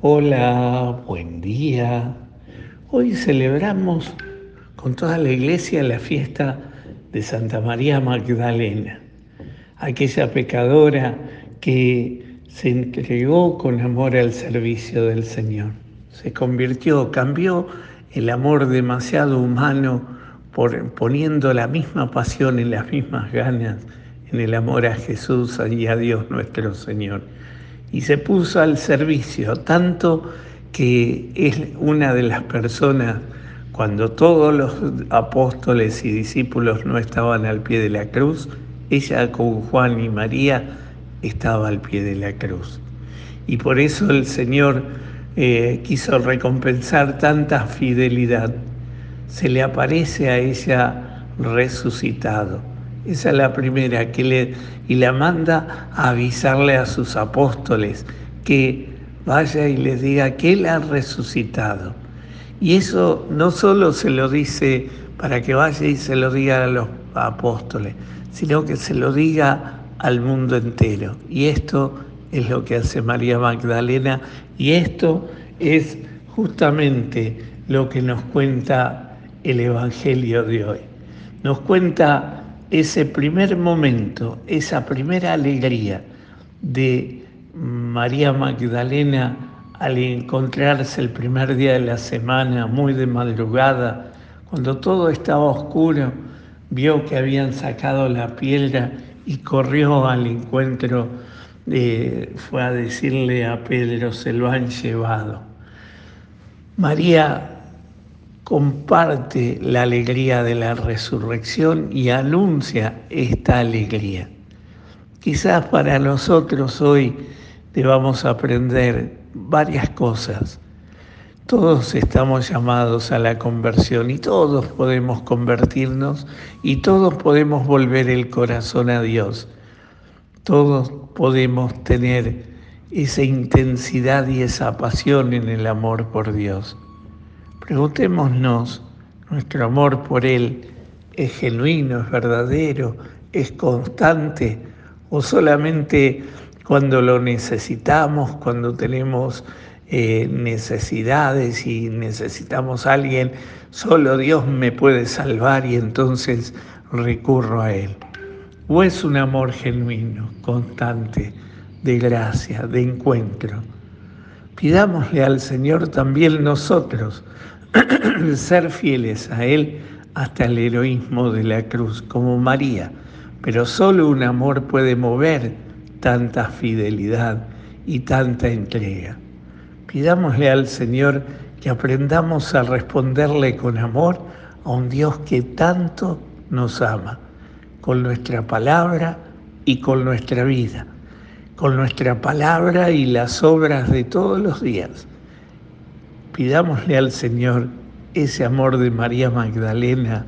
Hola, buen día. Hoy celebramos con toda la iglesia la fiesta de Santa María Magdalena, aquella pecadora que se entregó con amor al servicio del Señor. Se convirtió, cambió el amor demasiado humano por, poniendo la misma pasión y las mismas ganas en el amor a Jesús y a Dios nuestro Señor y se puso al servicio, tanto que es una de las personas, cuando todos los apóstoles y discípulos no estaban al pie de la cruz, ella con Juan y María estaba al pie de la cruz. Y por eso el Señor eh, quiso recompensar tanta fidelidad. Se le aparece a ella resucitado esa es la primera que le y la manda a avisarle a sus apóstoles que vaya y les diga que él ha resucitado. Y eso no solo se lo dice para que vaya y se lo diga a los apóstoles, sino que se lo diga al mundo entero. Y esto es lo que hace María Magdalena y esto es justamente lo que nos cuenta el Evangelio de hoy. Nos cuenta ese primer momento, esa primera alegría de María Magdalena al encontrarse el primer día de la semana, muy de madrugada, cuando todo estaba oscuro, vio que habían sacado la piedra y corrió al encuentro, fue a decirle a Pedro, se lo han llevado. María comparte la alegría de la resurrección y anuncia esta alegría. Quizás para nosotros hoy debamos aprender varias cosas. Todos estamos llamados a la conversión y todos podemos convertirnos y todos podemos volver el corazón a Dios. Todos podemos tener esa intensidad y esa pasión en el amor por Dios. Preguntémonos, ¿nuestro amor por Él es genuino, es verdadero, es constante o solamente cuando lo necesitamos, cuando tenemos eh, necesidades y necesitamos a alguien, solo Dios me puede salvar y entonces recurro a Él? ¿O es un amor genuino, constante, de gracia, de encuentro? Pidámosle al Señor también nosotros ser fieles a Él hasta el heroísmo de la cruz, como María. Pero solo un amor puede mover tanta fidelidad y tanta entrega. Pidámosle al Señor que aprendamos a responderle con amor a un Dios que tanto nos ama, con nuestra palabra y con nuestra vida, con nuestra palabra y las obras de todos los días Pidámosle al Señor ese amor de María Magdalena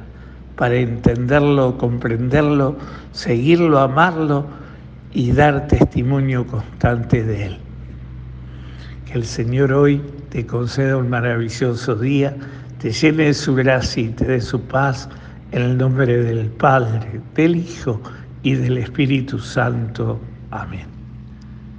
para entenderlo, comprenderlo, seguirlo, amarlo y dar testimonio constante de Él. Que el Señor hoy te conceda un maravilloso día, te llene de su gracia y te dé su paz en el nombre del Padre, del Hijo y del Espíritu Santo. Amén.